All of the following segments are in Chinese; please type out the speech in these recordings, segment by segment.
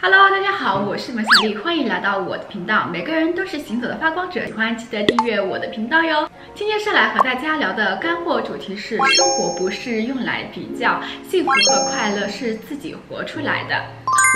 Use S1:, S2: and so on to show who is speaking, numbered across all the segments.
S1: Hello，大家好，我是马小丽，欢迎来到我的频道。每个人都是行走的发光者，喜欢记得订阅我的频道哟。今天是来和大家聊的干货主题是：生活不是用来比较，幸福和快乐是自己活出来的。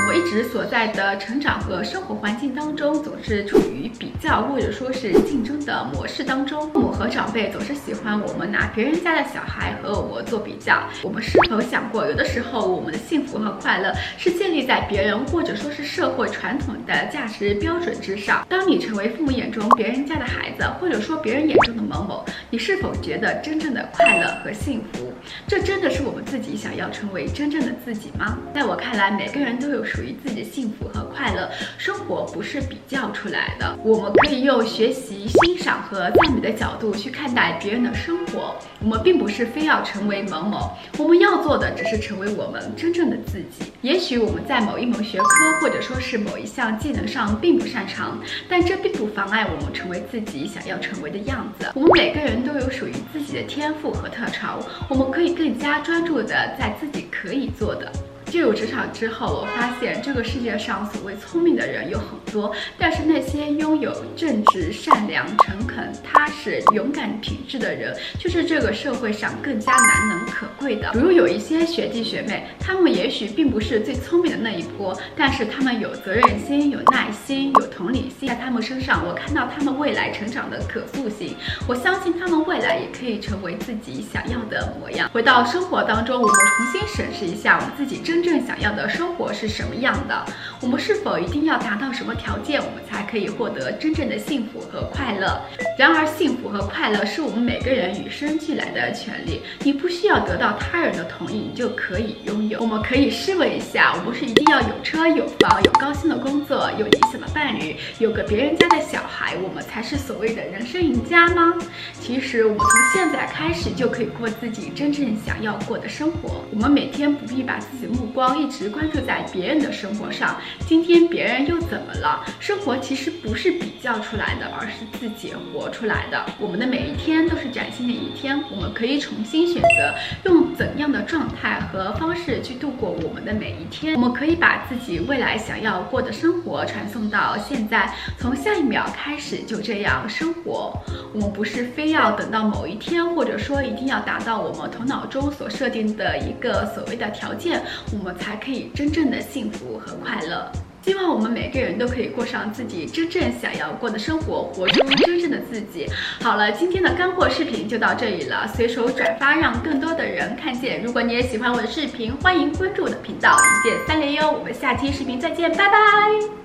S1: 我们一直所在的成长和生活环境当中，总是处于比较或者说是竞争的模式当中。父母和长辈总是喜欢我们拿别人家的小孩和我们做比较。我们是否想过，有的时候我们的幸福和快乐是建立在别人或者说是社会传统的价值标准之上？当你成为父母眼中别人家的孩子，或者说别人眼中的某某，你是否觉得真正的快乐和幸福？这真的是我们自己想要成为真正的自己吗？在我看来，每个人都有。属于自己的幸福和快乐，生活不是比较出来的。我们可以用学习、欣赏和赞美的角度去看待别人的生活。我们并不是非要成为某某，我们要做的只是成为我们真正的自己。也许我们在某一门学科或者说是某一项技能上并不擅长，但这并不妨碍我们成为自己想要成为的样子。我们每个人都有属于自己的天赋和特长，我们可以更加专注的在自己可以做的。进入职场之后，我发现这个世界上所谓聪明的人有很多，但是那些拥有正直、善良、诚恳、踏实、勇敢品质的人，就是这个社会上更加难能可贵的。比如有一些学弟学妹，他们也许并不是最聪明的那一波，但是他们有责任心、有耐心、有同理心，在他们身上，我看到他们未来成长的可塑性。我相信他们未来也可以成为自己想要的模样。回到生活当中，我们重新审视一下我们自己真。正想要的生活是什么样的？我们是否一定要达到什么条件，我们才可以获得真正的幸福和快乐？然而，幸福和快乐是我们每个人与生俱来的权利，你不需要得到他人的同意，你就可以拥有。我们可以试问一下：我们是一定要有车有房、有高薪的工作、有理想的伴侣、有个别人家的小孩，我们才是所谓的人生赢家吗？其实，我们从现在开始就可以过自己真正想要过的生活。我们每天不必把自己目光一直关注在别人的生活上。今天别人又怎么了？生活其实不是比较出来的，而是自己活出来的。我们的每一天都是崭新的一天，我们可以重新选择用怎样的状态和方式去度过我们的每一天。我们可以把自己未来想要过的生活传送到现在，从下一秒开始就这样生活。我们不是非要等到某一天，或者说一定要达到我们头脑中所设定的一个所谓的条件，我们才可以真正的幸福和快乐希望我们每个人都可以过上自己真正想要过的生活，活出真正的自己。好了，今天的干货视频就到这里了，随手转发，让更多的人看见。如果你也喜欢我的视频，欢迎关注我的频道，一键三连哟。我们下期视频再见，拜拜。